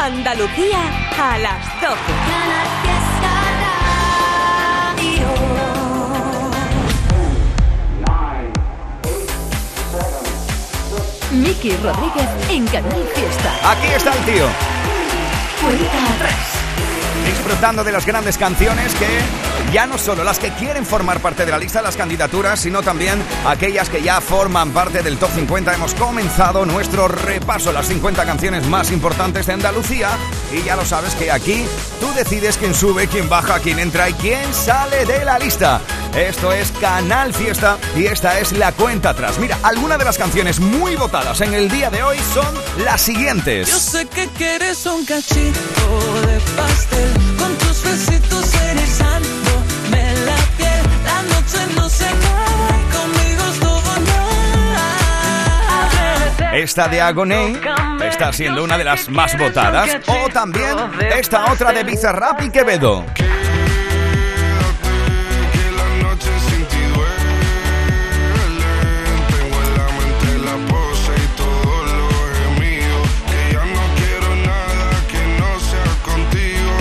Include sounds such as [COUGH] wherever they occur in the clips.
Andalucía a las 12. Miki Rodríguez en Canal Fiesta. Aquí está el tío. Cuenta atrás. Disfrutando de las grandes canciones que ya no solo las que quieren formar parte de la lista de las candidaturas, sino también aquellas que ya forman parte del top 50. Hemos comenzado nuestro repaso las 50 canciones más importantes de Andalucía y ya lo sabes que aquí tú decides quién sube, quién baja, quién entra y quién sale de la lista. Esto es Canal Fiesta y esta es la cuenta atrás. Mira, algunas de las canciones muy votadas en el día de hoy son las siguientes. Yo sé que quieres un cachito de pastel con tus besitos erizándome Esta de Agoné está siendo una de las más votadas. O también esta otra de Bizarrap y Quevedo.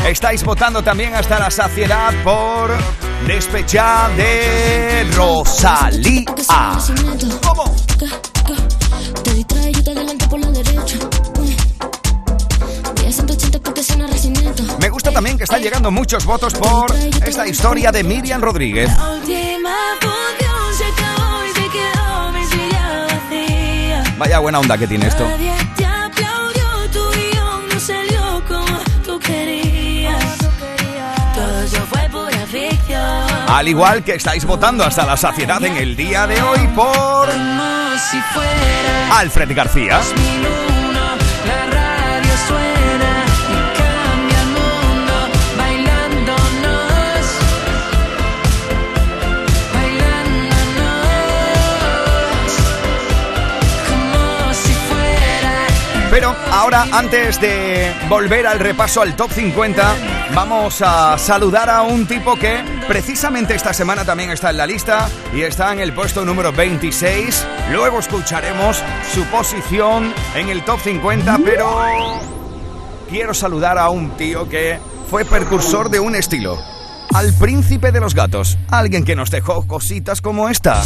Estáis votando también hasta la saciedad por Despechá de Rosalía. ¿Cómo? Te distrae, yo te adelanto por la derecha. Voy a 180 porque suena recinito. Me gusta también que están llegando muchos votos por esta historia de Miriam Rodríguez. Vaya buena onda que tiene esto. Al igual que estáis votando hasta la saciedad en el día de hoy por Alfred García. Pero ahora, antes de volver al repaso al top 50, vamos a saludar a un tipo que precisamente esta semana también está en la lista y está en el puesto número 26. Luego escucharemos su posición en el top 50, pero quiero saludar a un tío que fue precursor de un estilo. Al príncipe de los gatos, alguien que nos dejó cositas como esta.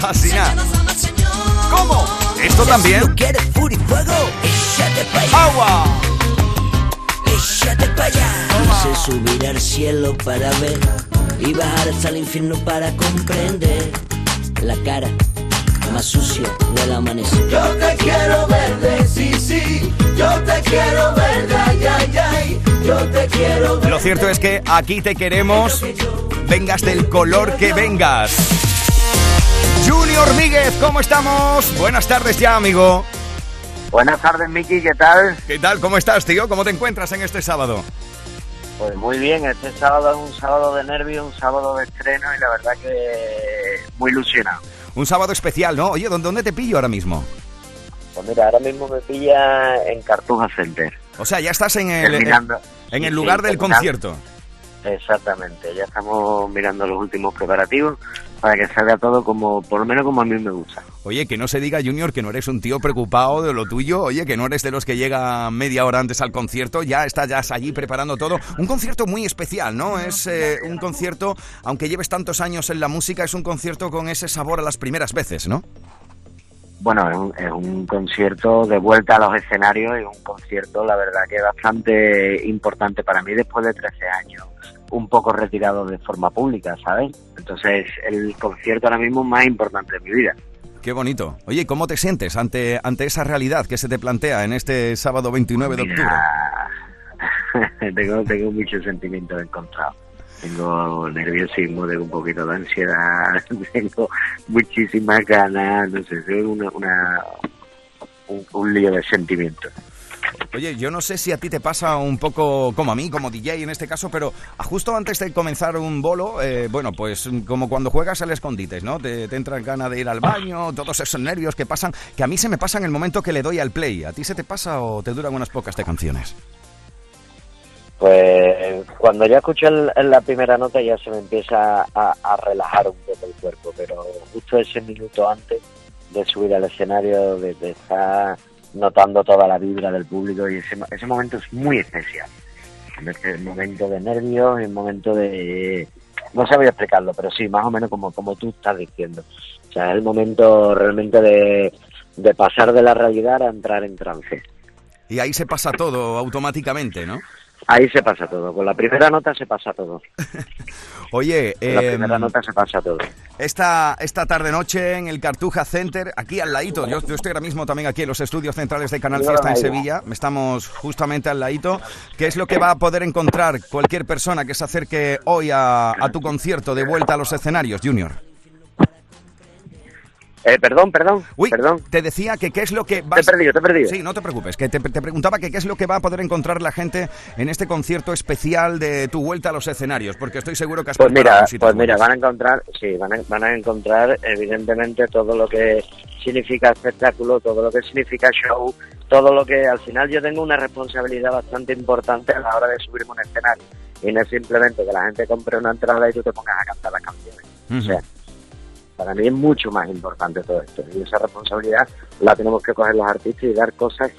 Casi nada. ¿Cómo? ¿Esto también? ¡Agua! Quise subir al cielo para ver y bajar hasta el infierno para comprender la cara más sucia del amanecer. Yo te quiero verde, sí, sí. Yo te quiero verde, ay, ay, ay. Yo te quiero Lo cierto es que aquí te queremos, vengas del color que vengas. Junior Míguez, ¿cómo estamos? Buenas tardes ya, amigo. Buenas tardes, Miki, ¿qué tal? ¿Qué tal? ¿Cómo estás, tío? ¿Cómo te encuentras en este sábado? Pues muy bien, este sábado es un sábado de nervios, un sábado de estreno y la verdad que muy ilusionado. Un sábado especial, ¿no? Oye, ¿dónde, dónde te pillo ahora mismo? Pues mira, ahora mismo me pilla en Cartuja Center. O sea, ya estás en el, terminando. en Sí, el sí, lugar del concierto. Exactamente, ya estamos mirando los últimos preparativos para que salga todo como, por lo menos como a mí me gusta. Oye, que no se diga, Junior, que no eres un tío preocupado de lo tuyo. Oye, que no eres de los que llega media hora antes al concierto. Ya estás ya allí preparando todo. Un concierto muy especial, ¿no? Es eh, un concierto, aunque lleves tantos años en la música, es un concierto con ese sabor a las primeras veces, ¿no? Bueno, es un, es un concierto de vuelta a los escenarios y un concierto, la verdad, que bastante importante para mí después de 13 años, un poco retirado de forma pública, ¿sabes? Entonces, el concierto ahora mismo más importante de mi vida. Qué bonito. Oye, ¿cómo te sientes ante, ante esa realidad que se te plantea en este sábado 29 de octubre? [LAUGHS] Tengo, tengo muchos sentimientos encontrados. Tengo nerviosismo, tengo un poquito de ansiedad, [LAUGHS] tengo muchísimas ganas, no sé, una, una, un, un lío de sentimientos. Oye, yo no sé si a ti te pasa un poco como a mí, como DJ en este caso, pero justo antes de comenzar un bolo, eh, bueno, pues como cuando juegas al escondites, ¿no? Te, te entran ganas de ir al baño, todos esos nervios que pasan, que a mí se me pasan en el momento que le doy al play. ¿A ti se te pasa o te duran unas pocas de canciones? Pues cuando ya escucho el- la primera nota ya se me empieza a, a relajar un poco el cuerpo, pero justo ese minuto antes de subir al escenario, de, de estar notando toda la vibra del público y ese, momento es muy especial. Es el momento de nervios, el momento de... No sabía explicarlo, pero sí, más o menos como, como tú estás diciendo. O sea, es el momento realmente de, de pasar de la realidad a entrar en trance. Y ahí se pasa todo automáticamente, ¿no? Ahí se pasa todo. Con la primera nota se pasa todo. [LAUGHS] Oye, Con la em, primera nota se pasa todo. esta, esta tarde-noche en el Cartuja Center, aquí al ladito, yo, yo estoy ahora mismo también aquí en los estudios centrales de Canal Fiesta en. Sevilla, estamos justamente al ladito. ¿Qué es lo que va a poder encontrar cualquier persona que se acerque hoy a, a tu concierto de vuelta a los escenarios, Junior? Eh, perdón, perdón, Uy, perdón. te decía que qué es lo que Te he vas... perdido, te he perdido. Sí, no te preocupes, que te, te preguntaba que qué es lo que va a poder encontrar la gente en este concierto especial de tu vuelta a los escenarios, porque estoy seguro que has Pues mira, pues mira, van a encontrar, sí, van a, van a encontrar evidentemente todo lo que significa espectáculo, todo lo que significa show, todo lo que al final yo tengo una responsabilidad bastante importante a la hora de subirme un escenario. Y no es simplemente que la gente compre una entrada y tú te pongas a cantar las canciones. O sea, para mí es mucho más importante todo esto. Y esa responsabilidad la tenemos que coger los artistas y dar cosas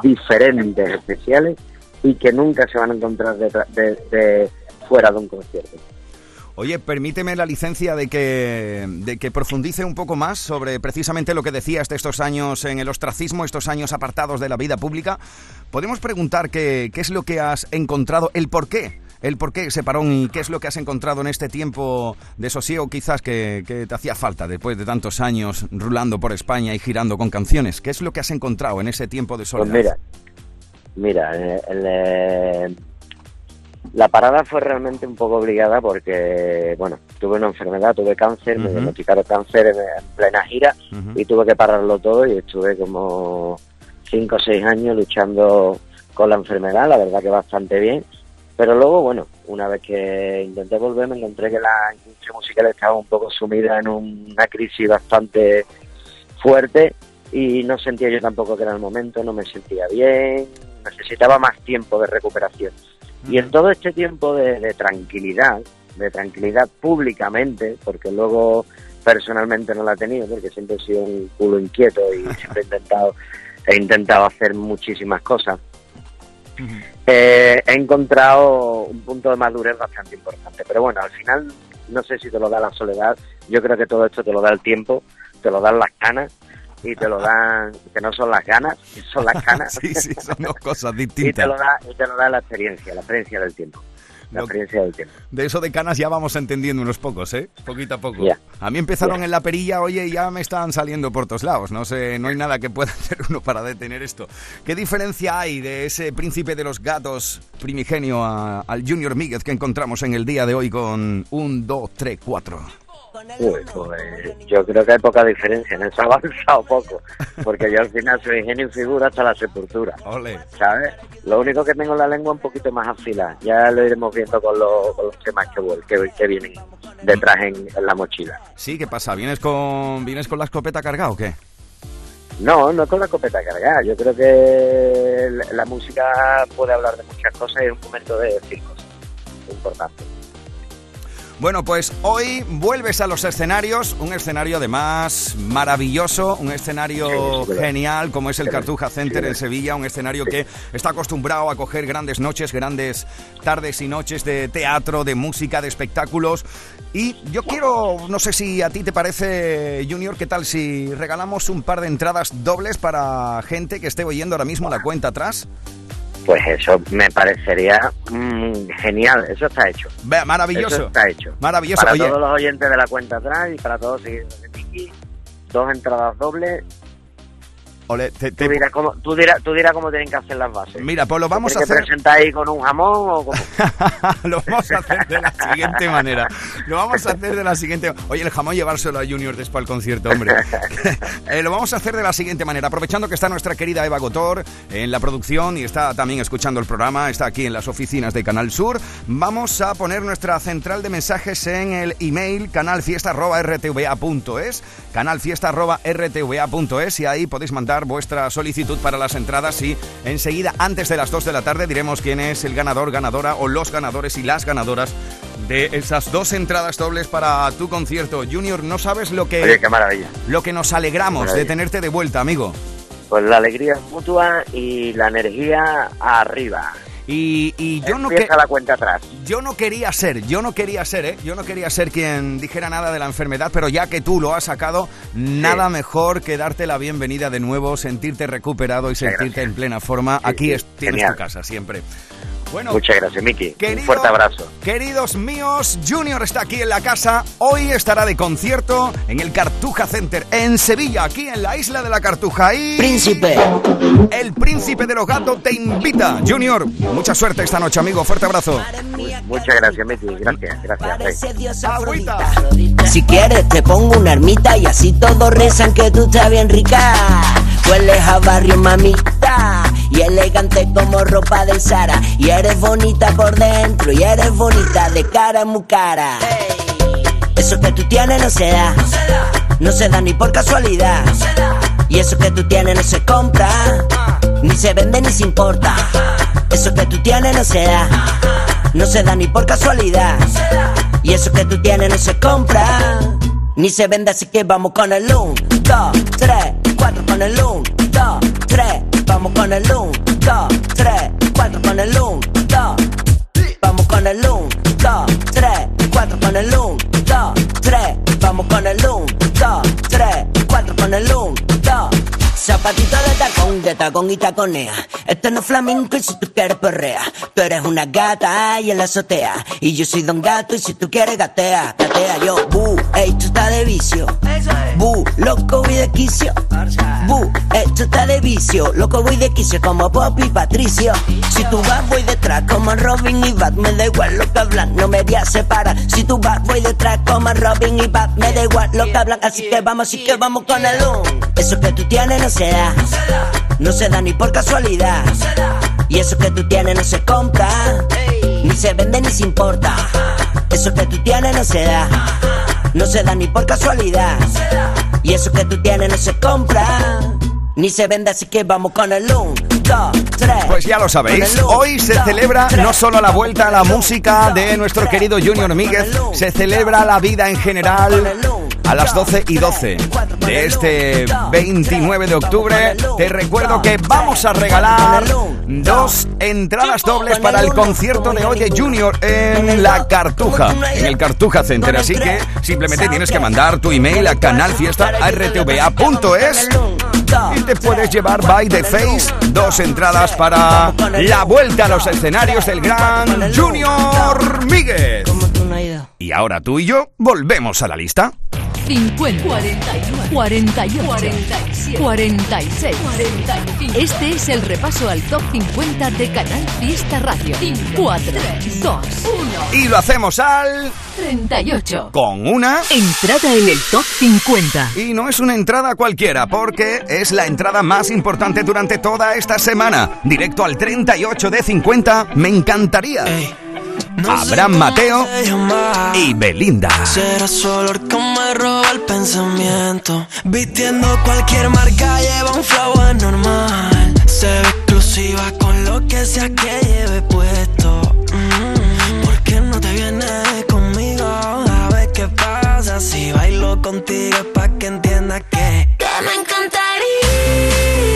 diferentes, especiales y que nunca se van a encontrar de- fuera de un concierto. Oye, permíteme la licencia de que, de que profundice un poco más sobre precisamente lo que decías de estos años en el ostracismo, estos años apartados de la vida pública. Podemos preguntar qué, qué es lo que has encontrado, el por qué, el por qué ese parón y qué es lo que has encontrado en este tiempo de sosiego quizás que, que te hacía falta después de tantos años rulando por España y girando con canciones. ¿Qué es lo que has encontrado en ese tiempo de Pues soledad? mira, mira, eh, el, eh, la parada fue realmente un poco obligada porque, bueno, tuve una enfermedad, tuve cáncer, me diagnosticaron cáncer en, en plena gira y tuve que pararlo todo y estuve como cinco o seis años luchando con la enfermedad, la verdad que bastante bien. Pero luego, bueno, una vez que intenté volver, me encontré que la industria musical estaba un poco sumida en una crisis bastante fuerte y no sentía yo tampoco que era el momento, no me sentía bien, necesitaba más tiempo de recuperación. Y en todo este tiempo de, de tranquilidad, de tranquilidad públicamente, porque luego personalmente no la he tenido, porque siempre he sido un culo inquieto y siempre he intentado, he intentado hacer muchísimas cosas. Eh, he encontrado un punto de madurez bastante importante. Pero bueno, al final, no sé si te lo da la soledad, yo creo que todo esto te lo da el tiempo, te lo dan las canas y te lo dan, que no son las ganas, son las canas. [LAUGHS] Sí, sí, son dos cosas [LAUGHS] y te distintas. lo da y te lo da la experiencia, la experiencia del tiempo. La experiencia del tiempo. De eso de canas ya vamos entendiendo unos pocos, ¿eh? Poquito a poco. A mí empezaron en la perilla, oye, y ya me están saliendo por todos lados. No sé, no hay nada que pueda [LAUGHS] hacer uno para detener esto. ¿Qué diferencia hay de ese príncipe de los gatos primigenio a- al Junior Míguez que encontramos en el día de hoy con un, dos, tres, cuatro? Uy, pues yo creo que hay poca diferencia, en eso ha [LAUGHS] avanzado poco, porque yo al final soy ingenio y figura hasta la sepultura. Ole. ¿sabes? Lo único que tengo la lengua un poquito más afilada. Ya lo iremos viendo con, los- con los temas que, que, que vienen detrás en, en la mochila. Sí, ¿qué pasa? ¿Vienes con, ¿Vienes con la escopeta cargada o qué? No, no con la copeta cargada. Yo creo que la, la música puede hablar de muchas cosas y es un momento de decir cosas importantes. Bueno, pues hoy vuelves a los escenarios, un escenario además maravilloso, un escenario genial como es el Cartuja Center en Sevilla, un escenario que está acostumbrado a coger grandes noches, grandes tardes y noches de teatro, de música, de espectáculos. Y yo quiero, no sé si a ti te parece, Junior, ¿qué tal si regalamos un par de entradas dobles para gente que esté oyendo ahora mismo la cuenta atrás? Pues eso me parecería mm, genial. Eso está hecho. Vea, maravilloso. Eso está hecho. Maravilloso. Para Oye, todos los oyentes de la cuenta atrás y para todos los seguidores de Miki, dos entradas dobles. Ole, te- Tú te- dirás, cómo, tú, dirás, tú dirás cómo tienen que hacer las bases. mira, pues lo vamos a ¿Tienes que hacer... presentar ahí con un jamón o cómo? [LAUGHS] lo vamos a hacer de la siguiente manera. Lo vamos a hacer de la siguiente Oye, el jamón llevárselo a Junior después al concierto, hombre. [LAUGHS] [LAUGHS] Eh, lo vamos a hacer de la siguiente manera. Aprovechando que está nuestra querida Eva Gotor en la producción y está también escuchando el programa, está aquí en las oficinas de Canal Sur, vamos a poner nuestra central de mensajes en el email canalfiesta.rtva.es canalfiesta.rtva.es y ahí podéis mandar vuestra solicitud para las entradas y enseguida, antes de las 2 de la tarde, diremos quién es el ganador, ganadora o los ganadores y las ganadoras de esas dos entradas dobles para tu concierto. Junior, no sabes lo que, Oye, qué maravilla. lo que nos alegramos de tenerte de vuelta, amigo. Pues la alegría es mutua y la energía arriba. Y, y yo no que, Empieza la cuenta atrás. yo no quería ser, yo no quería ser, ¿eh? Yo no quería ser quien dijera nada de la enfermedad, pero ya que tú lo has sacado, nada mejor que darte la bienvenida de nuevo, sentirte recuperado y sentirte en plena forma. Sí, Aquí sí, es- tienes genial. tu casa siempre. Bueno, Muchas gracias, Miki. Un fuerte abrazo. Queridos míos, Junior está aquí en la casa. Hoy estará de concierto en el Cartuja Center en Sevilla, aquí en la isla de la Cartuja. Y Príncipe. el príncipe de los gatos te invita. Junior, mucha suerte esta noche, amigo. Fuerte abrazo. Muchas gracias, Miki. Gracias, gracias. Agüita. Si quieres te pongo una ermita y así todos rezan que tú estás bien rica. Hueles a barrio mamita y elegante como ropa del Sara. Y eres bonita por dentro y eres bonita de cara muy cara. Eso que tú tienes no se da, no se da ni por casualidad. Y eso que tú tienes no se compra, ni se vende ni se importa. Eso que tú tienes no se da, no se da ni por casualidad. Y eso que tú tienes no se compra, ni se vende, así que vamos con el 1, 2, 3, 4 con el 1, 2, 3, vamos con el 1, 2, 3, 4 con el 1, 2. Vamos con el 1, 2, 3, 4 con el 1, 2, 3. Vamos con el 1, 2, 3, 4 con el 1, 2. Zapatito de tacón, de tacón y taconea. Este no es flamenco y si tú quieres perrea. Tú eres una gata y en la azotea. Y yo soy don gato y si tú quieres gatea, gatea yo. Bu, esto está de vicio. Bu, loco voy de quicio. Bu, esto está de vicio. Loco voy de quicio como Pop y Patricio. Si tú vas, voy detrás como Robin y Bat. Me da igual lo que hablan, no me voy a separar. Si tú vas, voy detrás como Robin y Bat. Me da igual lo que hablan, así que vamos, así que vamos con el un. Eso que tú tienes no se da. No se da ni por casualidad. Y eso que tú tienes no se compra. Ni se vende ni se importa. Eso que tú tienes no se da. No se da ni por casualidad. Y eso que tú tienes no se compra. Ni se vende, así que vamos con el 1, 2, 3. Pues ya lo sabéis, hoy se celebra no solo la vuelta a la música de nuestro querido Junior Míguez, se celebra la vida en general a las 12 y 12 de este 29 de octubre. Te recuerdo que vamos a regalar dos. entradas dobles para el concierto de hoy de Junior en la Cartuja, en el Cartuja Center. Así que simplemente tienes que mandar tu email a canalfiesta.rtva.es y te puedes llevar by the face dos entradas para la vuelta a los escenarios del gran Junior Míguez. Y ahora tú y yo volvemos a la lista. 50, 41, 48, 47, 46, 45. Este es el repaso al top 50 de Canal Fiesta Radio. 4, 2, 1, Y lo hacemos al 38. con una Entrada en el top 50. y no es una entrada cualquiera porque es la entrada más importante durante toda esta semana. Directo al 38 de 50, me encantaría. Abraham Mateo y Belinda. Será su olor que me roba el pensamiento. Vistiendo cualquier marca, lleva un flow anormal. Se ve exclusiva con lo que sea que lleve puesto. Mm, ¿Por qué no te vienes conmigo? A ver qué pasa si bailo contigo es pa' que entiendas que. Que me encantaría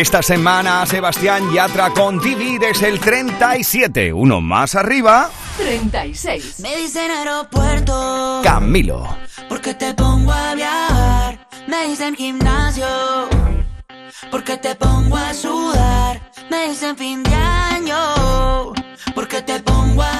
Esta semana Sebastián Yatra con Divides el 37. Uno más arriba, 36. Me dicen aeropuerto. Camilo. Porque te pongo a viajar, me dicen gimnasio. Porque te pongo a sudar, me dicen fin de año. Porque te pongo a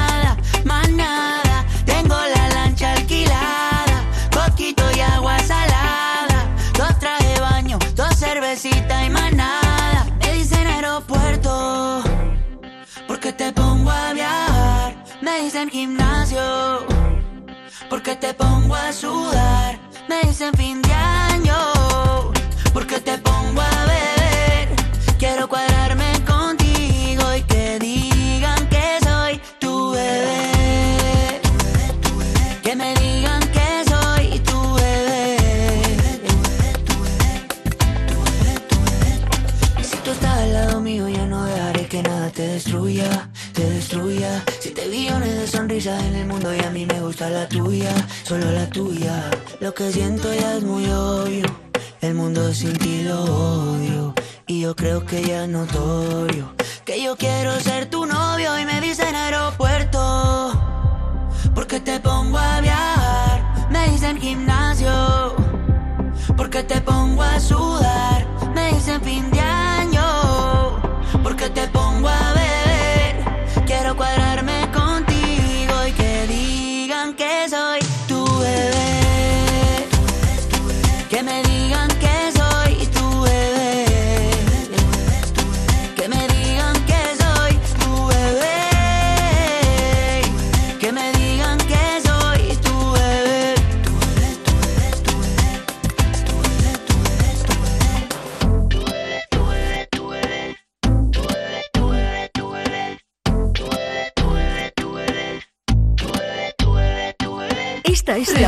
dicen gimnasio, porque te pongo a sudar. Me dicen fin de año, porque te pongo a beber. Quiero cuadrarme billones de sonrisas en el mundo y a mí me gusta la tuya, solo la tuya. Lo que siento ya es muy obvio, el mundo sin ti lo odio. Y yo creo que ya es notorio, que yo quiero ser tu novio y me dicen aeropuerto. Porque te pongo a viajar, me dicen gimnasio. Porque te pongo a sudar, me dicen fin de.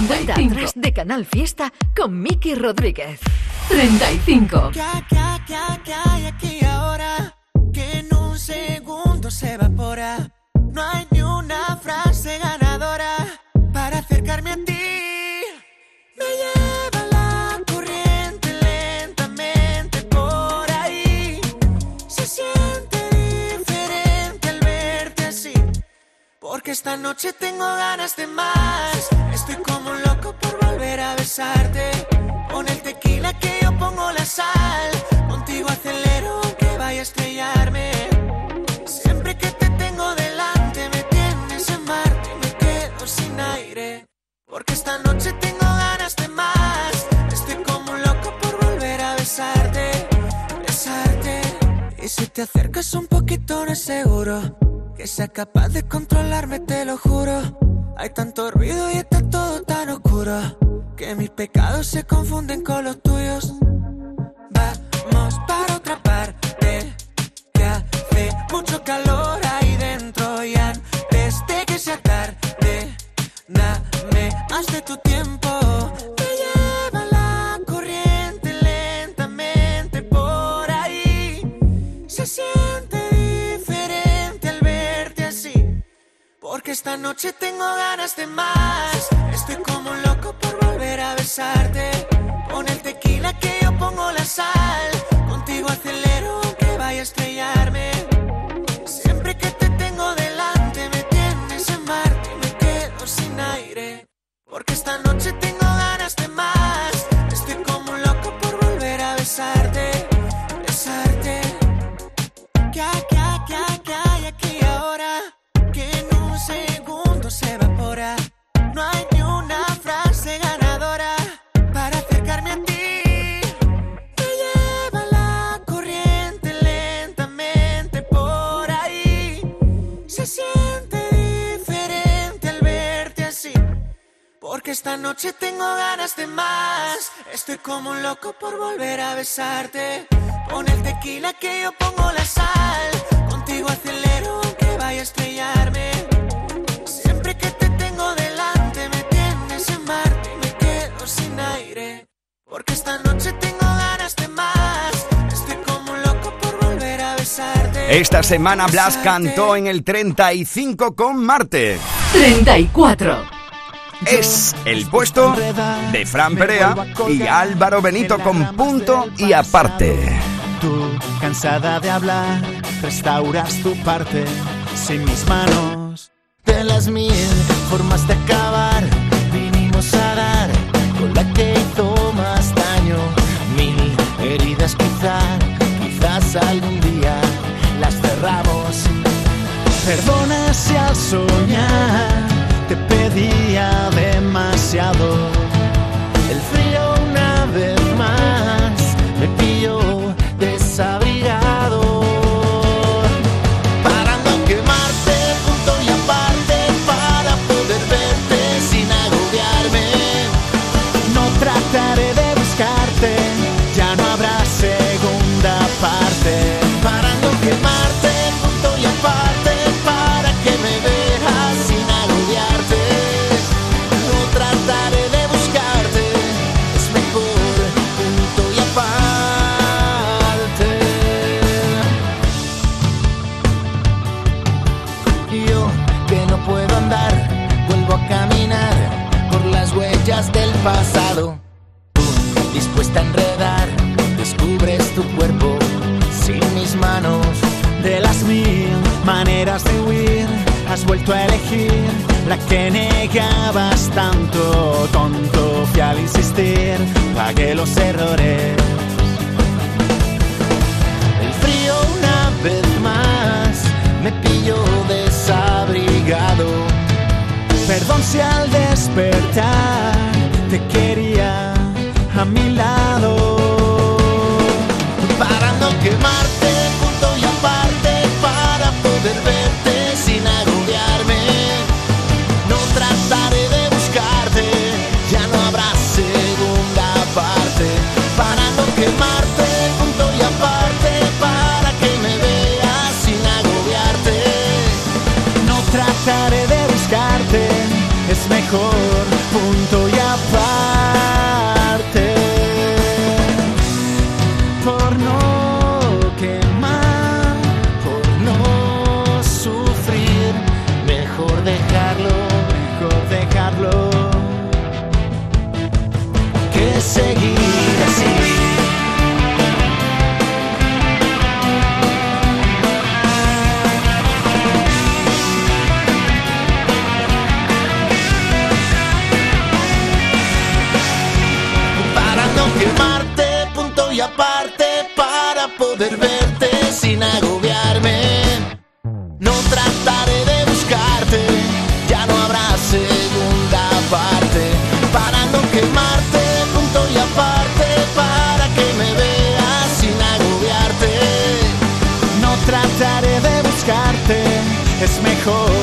50 de Canal Fiesta con Miki Rodríguez. 35. Ya, ya, ya, ya, y aquí ahora, que en un segundo se evapora. No hay ni una frase ganadora para acercarme a ti. Me lleva la corriente lentamente por ahí. Se siente diferente al verte así. Porque esta noche tengo ganas de más. Estoy como un loco por volver a besarte. Con el tequila que yo pongo la sal. Contigo acelero aunque vaya a estrellarme. Siempre que te tengo delante me tienes en Marte y me quedo sin aire. Porque esta noche tengo ganas de más. Estoy como un loco por volver a besarte, besarte. Y si te acercas un poquito no es seguro que sea capaz de controlarme, te lo juro. Hay tanto ruido y está todo tan oscuro que mis pecados se confunden con los tuyos. Vamos para otra parte que hace mucho calor ahí dentro y antes de que sea tarde, dame más de tu tiempo. Esta noche tengo ganas de más. Estoy como un loco por volver a besarte. Con el tequila que yo pongo la sal. Contigo acelero aunque vaya a estrellarme. Siempre que te tengo delante me tienes en Marte y me quedo sin aire. Porque esta noche tengo ganas de más. Estoy como un loco por volver a besarte, besarte. ¿Qué, qué, noche tengo ganas de más. Estoy como un loco por volver a besarte. Con el tequila que yo pongo la sal. Contigo acelero aunque vaya a estrellarme. Siempre que te tengo delante me tienes en Marte y me quedo sin aire. Porque esta noche tengo ganas de más. Estoy como un loco por volver a besarte. Esta semana Blas cantó en el 35 con Marte. 34. Es el puesto de Fran Perea y Álvaro Benito con punto y aparte. Tú, cansada de hablar, restauras tu parte sin mis manos. De las mil formas de acabar, vinimos a dar con la que hizo más daño. Mil heridas quizás, quizás algún día las cerramos. Perdona si al soñar te pedía demasiado. El frío pasado. Dispuesta a enredar, descubres tu cuerpo sin mis manos. De las mil maneras de huir, has vuelto a elegir la que negabas tanto. Tonto, fui al insistir, pagué los errores. El frío una vez más me pilló desabrigado. Perdón si al despertar te quería a mi lado. Es mejor,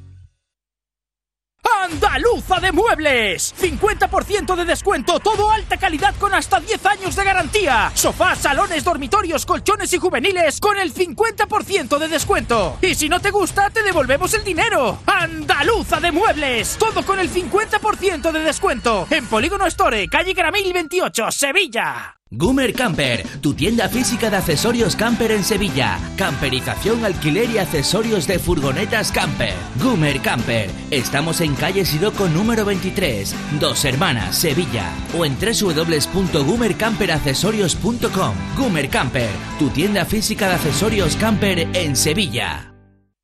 Andaluza de Muebles. 50% de descuento, todo alta calidad con hasta 10 años de garantía. Sofás, salones, dormitorios, colchones y juveniles con el 50% de descuento. Y si no te gusta, te devolvemos el dinero. Andaluza de Muebles. Todo con el 50% de descuento. En Polígono Store, calle Gramil 28, Sevilla. Gumer Camper, tu tienda física de accesorios camper en Sevilla. Camperización, alquiler y accesorios de furgonetas camper. Gumer Camper. Estamos en calle Siroco número 23, Dos Hermanas, Sevilla. O en www.gumercamperaccesorios.com. Gumer Camper, tu tienda física de accesorios camper en Sevilla.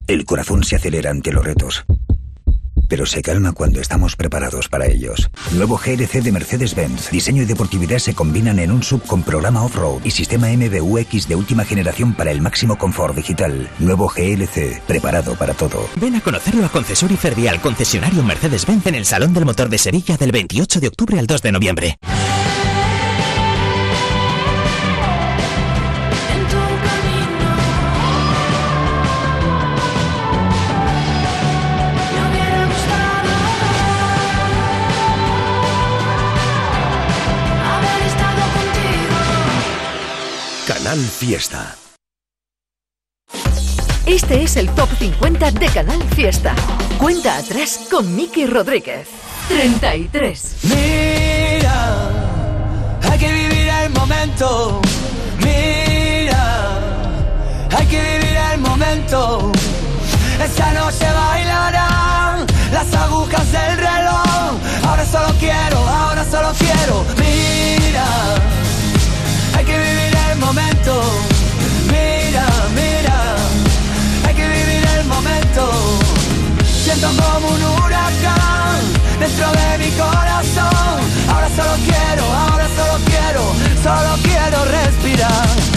El corazón se acelera ante los retos, pero se calma cuando estamos preparados para ellos. Nuevo GLC de Mercedes-Benz. Diseño y deportividad se combinan en un sub con programa off-road y sistema MBUX de última generación para el máximo confort digital. Nuevo GLC, preparado para todo. Ven a conocerlo a Concesori Fervial, concesionario Mercedes-Benz en el Salón del Motor de Sevilla del 28 de octubre al 2 de noviembre. Canal Fiesta. Este es el Top 50 de Canal Fiesta. Cuenta atrás con Miki Rodríguez. 33. Mira, hay que vivir el momento. Mira, hay que vivir el momento. Esta noche bailarán las agujas del reloj. Ahora solo quiero, ahora solo quiero. Mira, Mira, mira, hay que vivir el momento. Siento como un huracán dentro de mi corazón. Ahora solo quiero, ahora solo quiero, solo quiero respirar.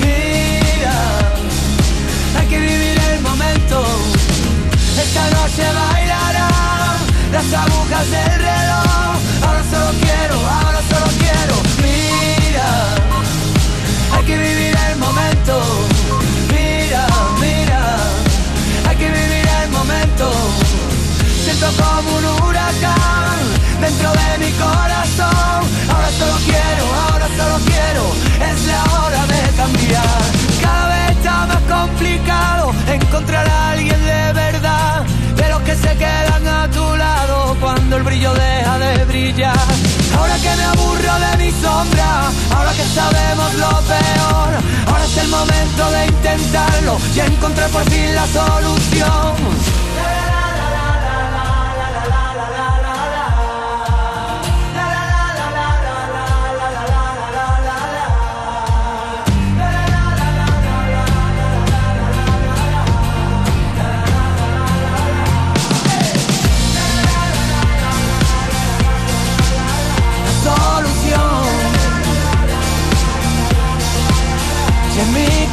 Mira, hay que vivir el momento. Esta noche bailarán las agujas del reloj. Ahora solo quiero, ahora solo quiero. Mira, hay que vivir el momento. Mira, mira, hay que vivir el momento. Siento como un huracán sabemos lo peor, ahora es el momento de intentarlo y encontrar por fin la solución.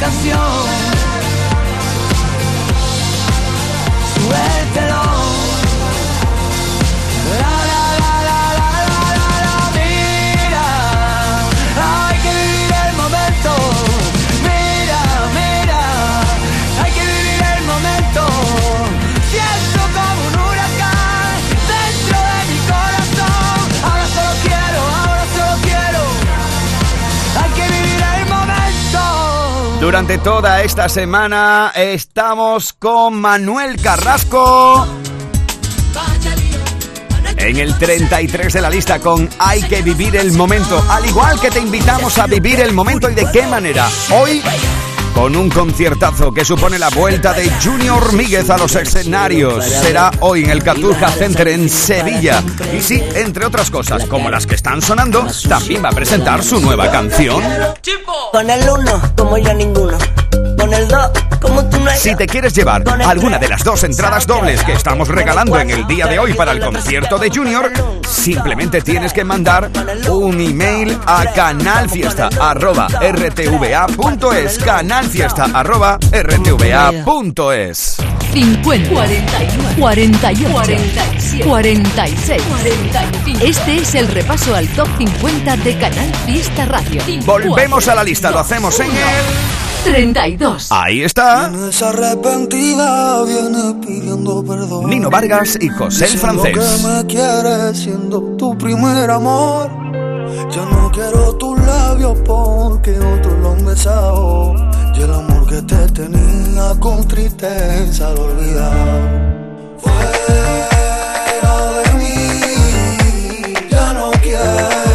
Canción, Durante toda esta semana estamos con Manuel Carrasco en el 33 de la lista con Hay que vivir el momento. Al igual que te invitamos a vivir el momento y de qué manera. Hoy con un conciertazo que supone la vuelta de Junior Míguez a los escenarios. Será hoy en el Cartuja Center en Sevilla. Y sí, entre otras cosas, como las que están sonando, también va a presentar su nueva canción. Con el uno, como yo ninguno. Si te quieres llevar alguna de las dos entradas dobles que estamos regalando en el día de hoy para el concierto de Junior, simplemente tienes que mandar un email a canalfiesta.rtva.es canalfiesta.rtva.es 50, 41, 41, 47, 46, 45. Este es el repaso al top 50 de Canal Fiesta Radio. Volvemos a la lista, lo hacemos en el 32. Ahí está. Arrepentida, viene pidiendo perdón. Nino Vargas y José el francés. que me quieres siendo tu primer amor. Ya no quiero tus labios porque otros lo han besado. Y el amor que te tenía con tristeza lo he olvidado. Fuera de mí, ya no quiero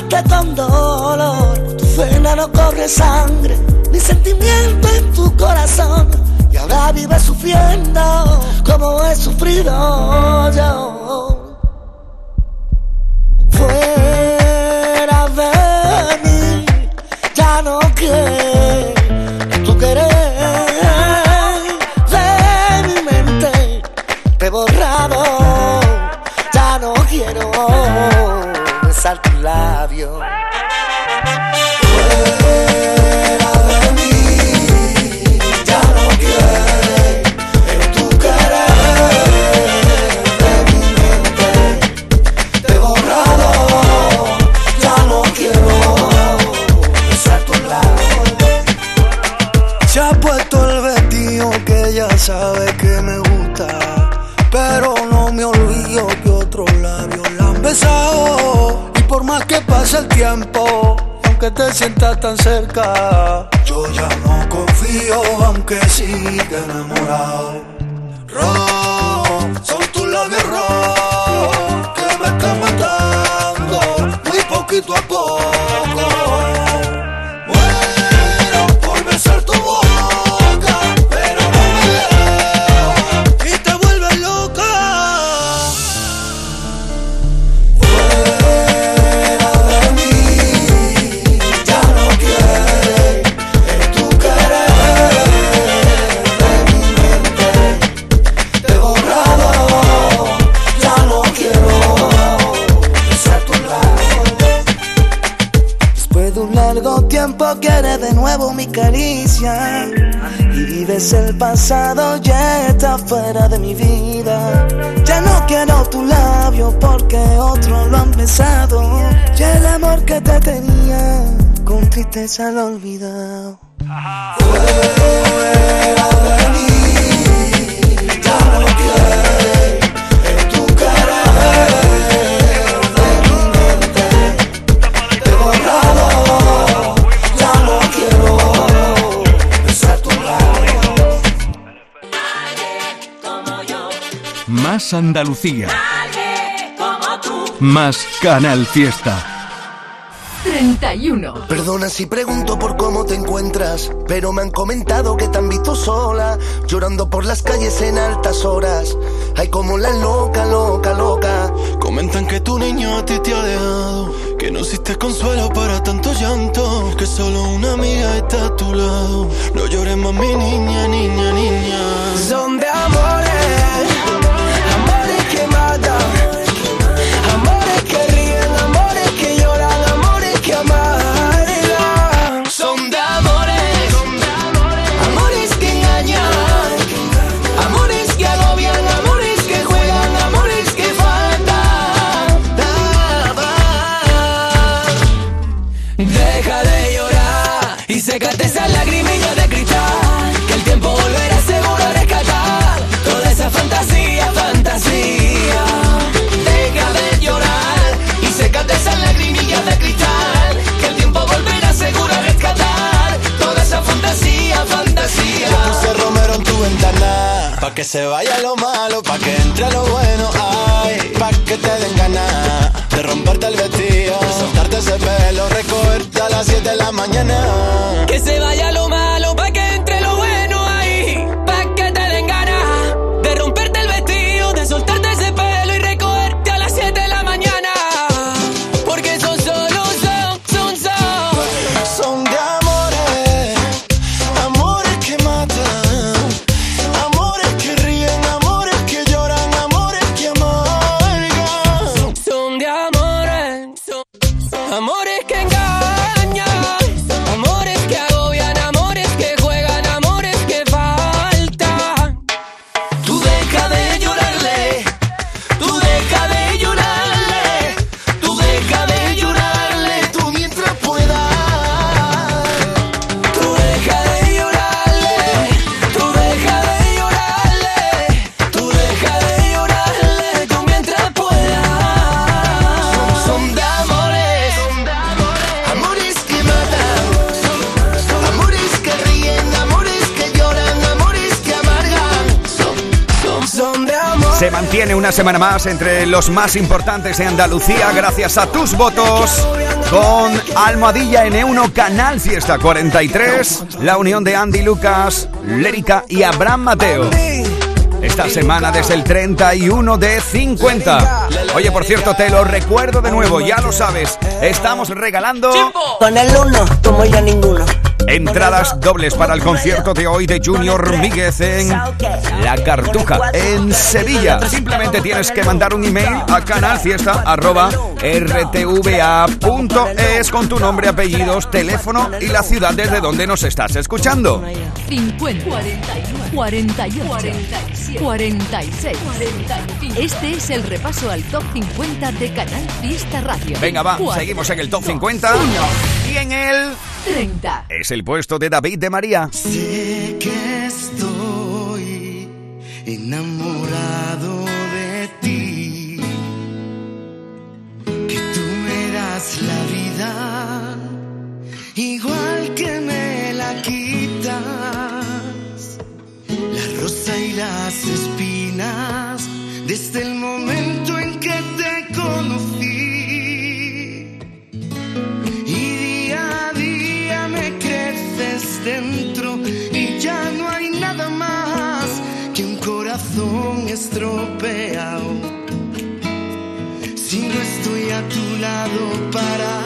me pagaste con dolor. Tu pena no corre sangre, ni sentimiento en tu corazón. Y ahora vives sufriendo como he sufrido yo. Tan cerca, lo he olvidado ya no quiero tu he borrado, ya no quiero tu. Más Andalucía. Más Canal Fiesta. 31. Perdona si pregunto por cómo te encuentras, pero me han comentado que te han visto sola, llorando por las calles en altas horas. Ay, como la loca, loca, loca. Comentan que tu niño a ti te ha dejado, que no existe consuelo para tanto llanto, que solo una amiga está a tu lado. No llores más, mi niña, niña, niña. Son de amores, amores que matan. Que se vaya lo malo, pa' que entre lo bueno, ay, pa' que te den ganas de romperte el vestido, soltarte ese pelo, recogerte a las 7 de la mañana. Que se vaya lo malo semana más entre los más importantes de Andalucía gracias a tus votos con Almohadilla N1 Canal Fiesta 43, la unión de Andy Lucas, Lérica y Abraham Mateo. Esta semana desde el 31 de 50. Oye, por cierto, te lo recuerdo de nuevo, ya lo sabes, estamos regalando Con el uno, como ya ninguno. Entradas dobles para el concierto de hoy de Junior Míguez en La Cartuja, en Sevilla. Simplemente tienes que mandar un email a canalfiesta.rtva.es con tu nombre, apellidos, teléfono y la ciudad desde donde nos estás escuchando. 50, 41, 48, 47, 46, 45. Este es el repaso al top 50 de Canal Fiesta Radio. Venga, va, seguimos en el top 50. Y en el 30. es el puesto de David de María. Sé que estoy enamorado de ti, que tú me das la vida, igual que me la quitas, la rosa y las espinas, desde el para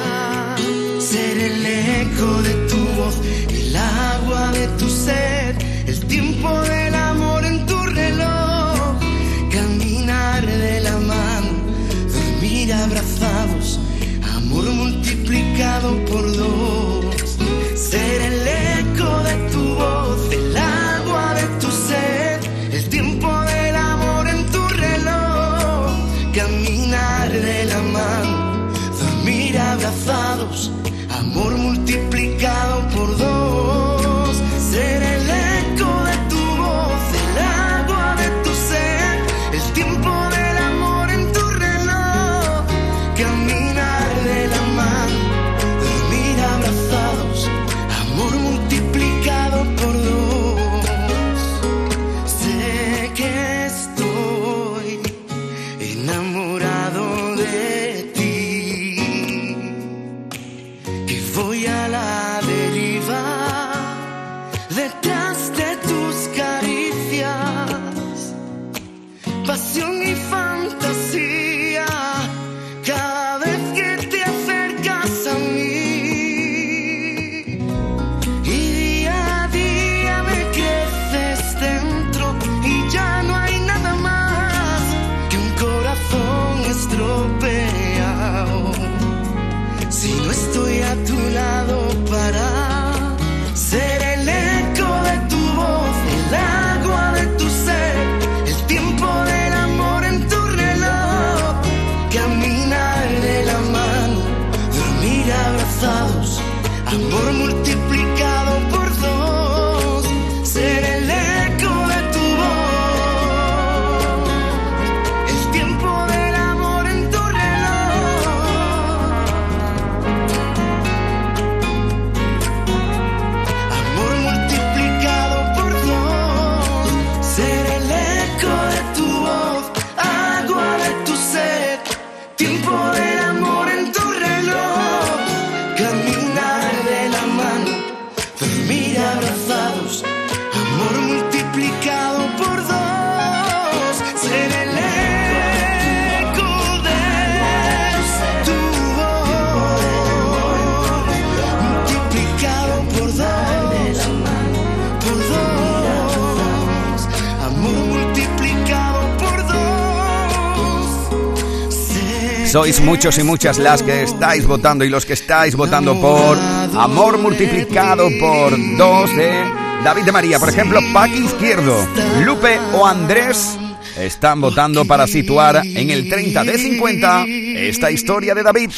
Sois muchos y muchas las que estáis votando y los que estáis votando por Amor multiplicado por dos de David de María. Por ejemplo, Paqui Izquierdo, Lupe o Andrés están votando para situar en el 30 de 50 esta historia de David.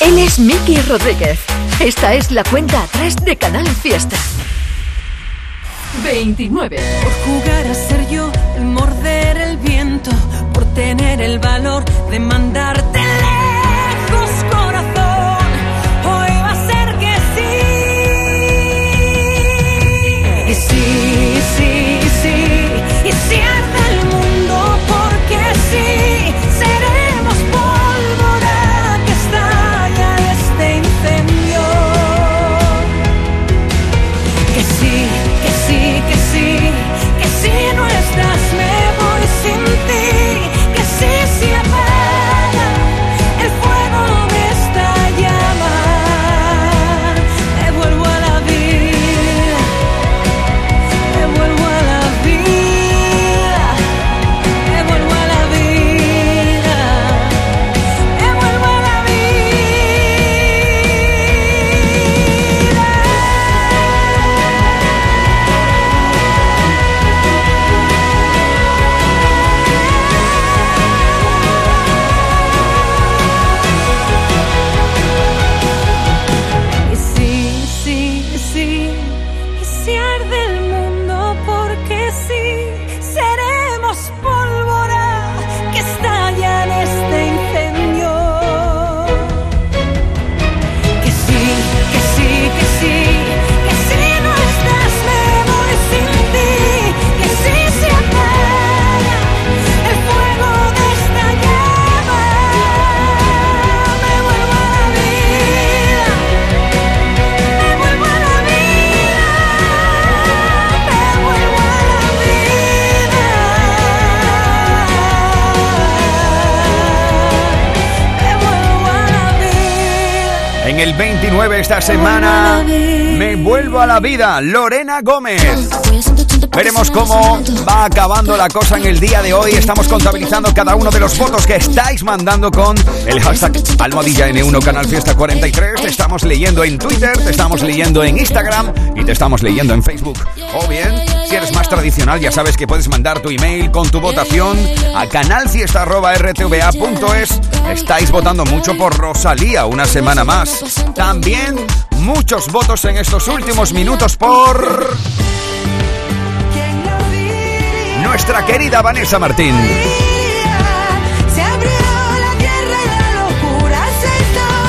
Él es Miki Rodríguez. Esta es la cuenta atrás de Canal Fiesta. 29. Por jugar a ser yo, el valor de mandarte En el 29 esta semana me vuelvo a la vida, Lorena Gómez. Veremos cómo va acabando la cosa en el día de hoy. Estamos contabilizando cada uno de los votos que estáis mandando con el hashtag almohadilla N1 Canal Fiesta 43. Te estamos leyendo en Twitter, te estamos leyendo en Instagram y te estamos leyendo en Facebook. O bien, si eres más tradicional, ya sabes que puedes mandar tu email con tu votación a canalfiesta.rtva.es. Estáis votando mucho por Rosalía una semana más. También muchos votos en estos últimos minutos por nuestra querida Vanessa Martín.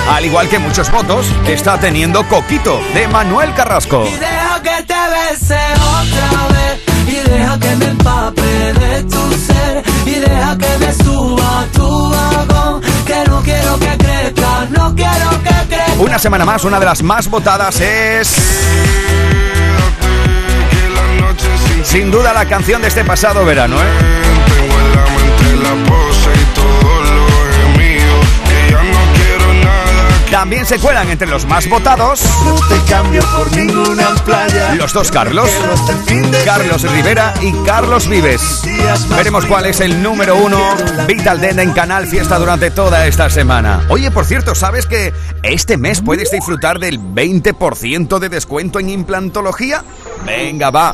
Al igual que muchos votos, está teniendo Coquito de Manuel Carrasco. Y deja que te bese otra vez. Y deja que me empape de tu ser. Y deja que me suba a tu vagón. Que no quiero que crezca, no quiero que crezca. Una semana más, una de las más votadas es. Sin duda la canción de este pasado verano, ¿eh? También se cuelan entre los más votados. No te cambio por ninguna playa. Los dos Carlos, Carlos Rivera y Carlos Vives. Veremos cuál es el número uno Vital Den en Canal Fiesta durante toda esta semana. Oye, por cierto, ¿sabes que este mes puedes disfrutar del 20% de descuento en implantología? Venga, va.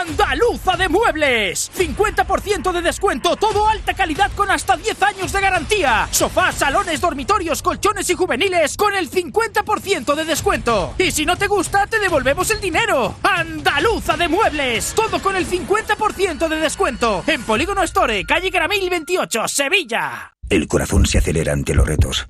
Andaluza de Muebles. 50% de descuento, todo alta calidad con hasta 10 años de garantía. Sofás, salones, dormitorios, colchones y juveniles con el 50% de descuento. Y si no te gusta, te devolvemos el dinero. Andaluza de Muebles. Todo con el 50% de descuento. En Polígono Store, calle Gramil 28, Sevilla. El corazón se acelera ante los retos,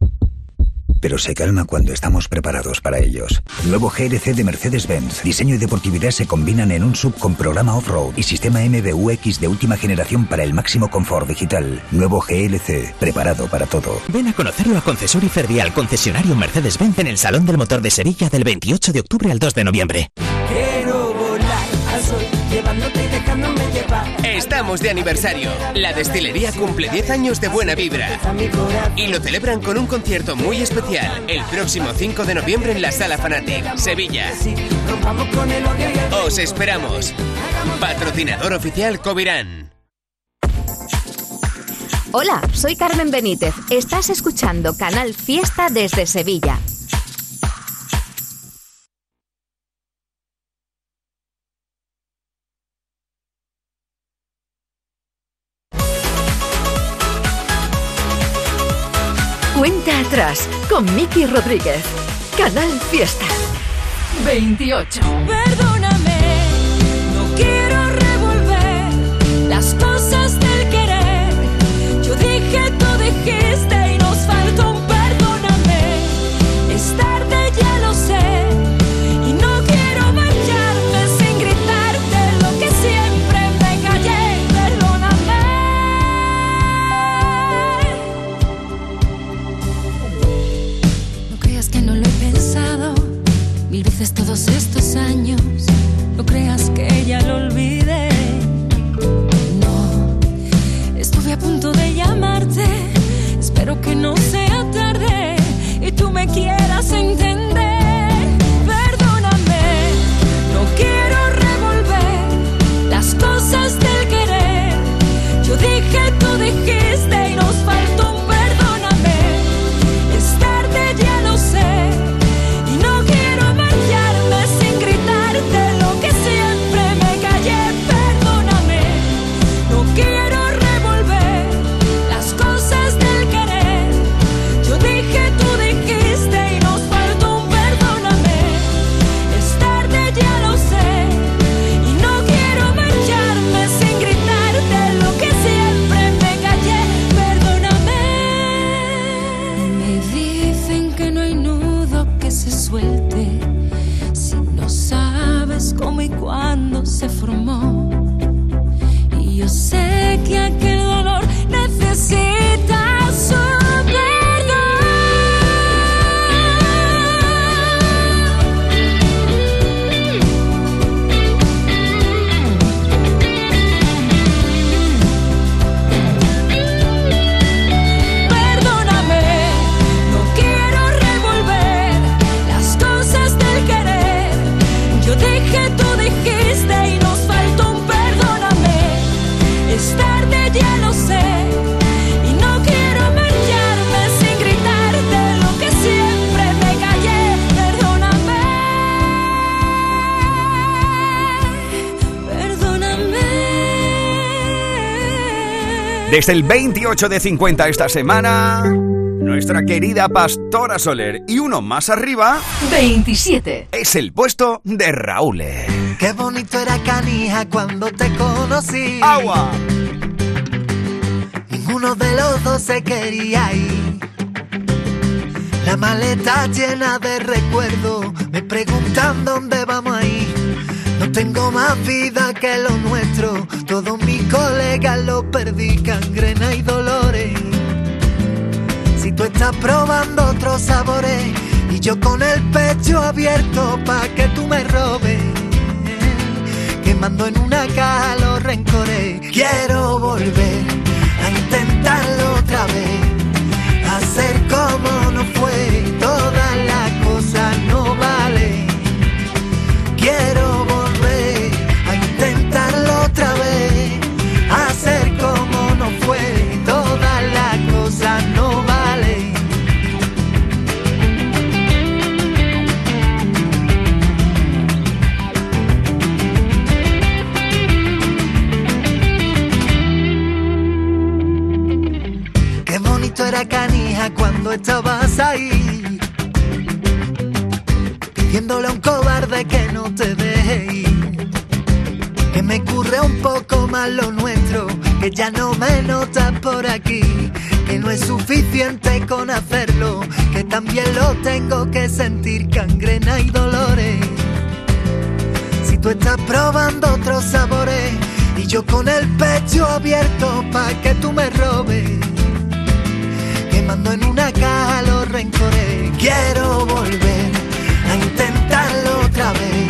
pero se calma cuando estamos preparados para ellos. Nuevo GLC de Mercedes-Benz. Diseño y deportividad se combinan en un sub con programa off-road y sistema MBUX de última generación para el máximo confort digital. Nuevo GLC, preparado para todo. Ven a conocerlo a Concesori Fervial, concesionario Mercedes-Benz en el Salón del Motor de Sevilla del 28 de octubre al 2 de noviembre. Quiero Estamos de aniversario. La destilería cumple 10 años de buena vibra. Y lo celebran con un concierto muy especial el próximo 5 de noviembre en la Sala Fanatic, Sevilla. Os esperamos. Patrocinador oficial Covirán. Hola, soy Carmen Benítez. Estás escuchando Canal Fiesta desde Sevilla. Con Miki Rodríguez. Canal Fiesta. 28. Perdóname, estos años. No creas que ya lo si no sabes cómo y cuándo se formó. Desde el 28 de 50 esta semana, nuestra querida Pastora Soler. Y uno más arriba, 27. es el puesto de Raúl. Qué bonito era Canija cuando te conocí. ¡Agua! Ninguno de los dos se quería ir. La maleta llena de recuerdos. Me preguntan dónde vamos a ir. No tengo más vida que lo nuestro. Todo mi colegas los perdí, cangrena y dolores. Si tú estás probando otros sabores y yo con el pecho abierto pa' que tú me robes. Quemando en una caja los rencores. Quiero volver a intentarlo otra vez. Hacer como no fue, Pidiéndole a un cobarde que no te deje ir. Que me curre un poco más lo nuestro, que ya no me notas por aquí. Que no es suficiente con hacerlo, que también lo tengo que sentir cangrena y dolores. Si tú estás probando otros sabores y yo con el pecho abierto pa' que tú me robes quemando en una caja los rencores. Quiero volver otra vez,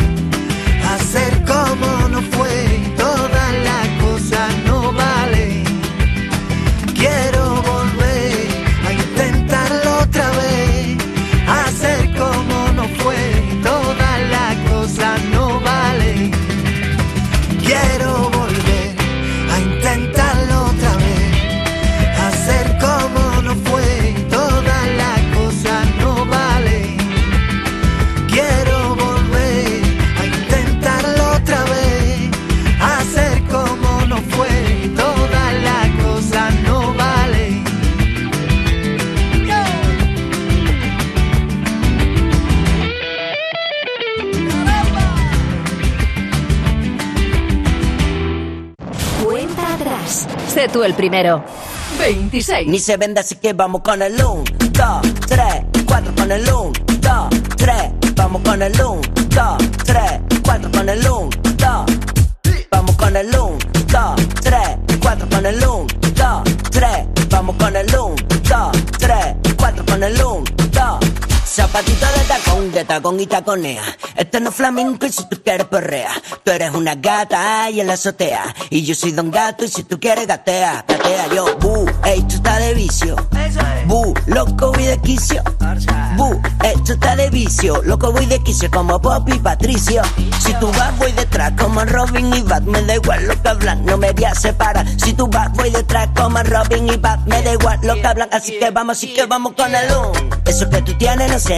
Sé tú el primero. 26. Ni se vende, así que vamos con el 1, 2, 3, 4 con el 1, 2, 3, vamos con el 1, 2, 3, 4 con el 1, Zapatito de tacón, de tacón y taconea. Este no es flamenco y si tú quieres perrea. Tú eres una gata y en la azotea. Y yo soy don gato y si tú quieres gatea, gatea yo. Bu, esto está de vicio. Bu, loco voy de quicio. Bu, esto está de vicio. Loco voy de quicio como Pop y Patricio. Si tú vas voy detrás como Robin y Bat. Me da igual lo que hablan, no me voy a separar. Si tú vas voy detrás como Robin y Bat. Me da igual lo que hablan, así que vamos, así que vamos con el un. Eso que tú tienes no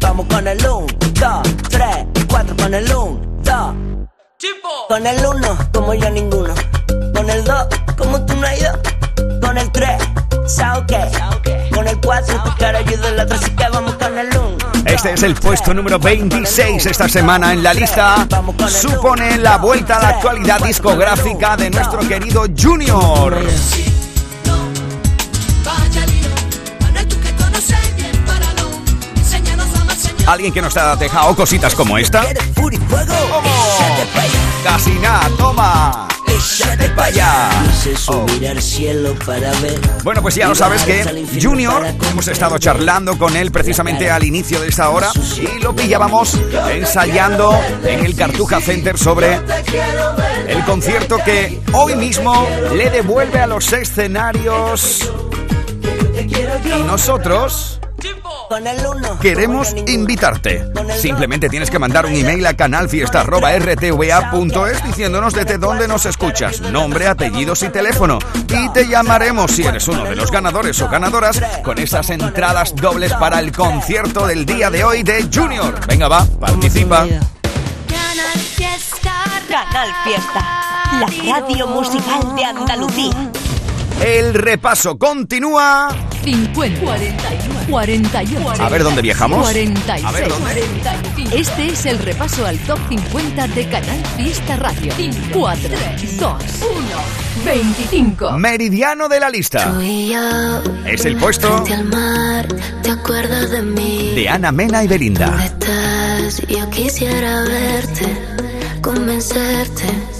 vamos con el 1, 2, 3, 4 con el 1, 2. Con el 1, como yo ninguno. Con el 2, como tú no hay dos. Con el 3, sao que. Con el 4, tu cara ayuda el otro, así que vamos con el 1. Este es el puesto número 26 esta semana en la lista. Supone la vuelta a la actualidad discográfica de nuestro querido Junior. Alguien que nos ha dejado cositas como esta. Casi nada, toma. Allá. Para ver. Bueno, pues ya lo sabes que Junior, hemos estado charlando con él precisamente al inicio de esta hora y lo pillábamos ensayando en el Cartuja Center sobre el concierto que hoy mismo le devuelve a los escenarios. Y nosotros Con el 1. Queremos invitarte. Simplemente tienes que mandar un email a canalfiesta.rtva.es diciéndonos desde dónde nos escuchas, nombre, apellidos y teléfono. Y te llamaremos si eres uno de los ganadores o ganadoras con esas entradas dobles para el concierto del día de hoy de Junior. Venga, va, participa. Canal Fiesta. Canal Fiesta, la radio musical de Andalucía. El repaso continúa. 50, 49. 48. A ver dónde viajamos. A ver. Este es el repaso al top 50 de Canal Fiesta Radio. 5, 4, 3, 2, 1, 25. Meridiano de la lista. Es el puesto. De Ana Mena y Belinda. Yo quisiera verte, convencerte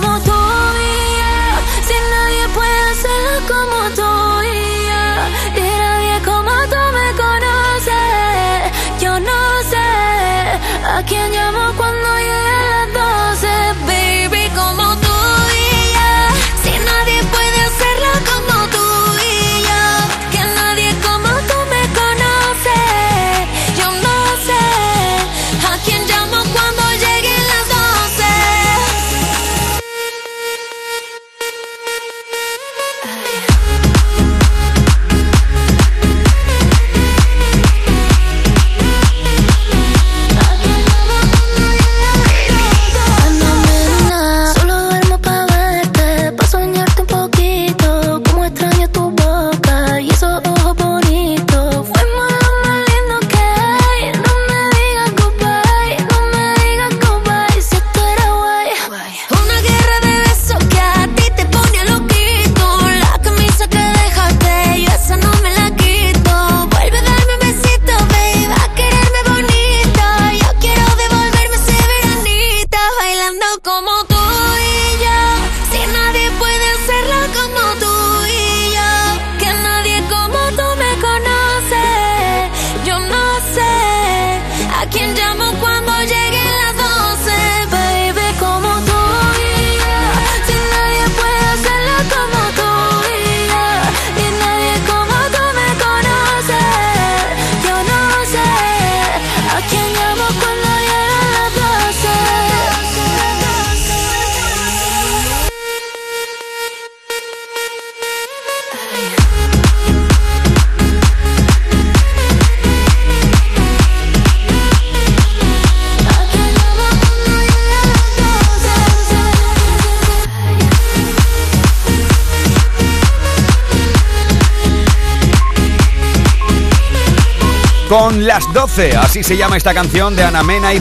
Las 12. Así se llama esta canción de Ana Mena y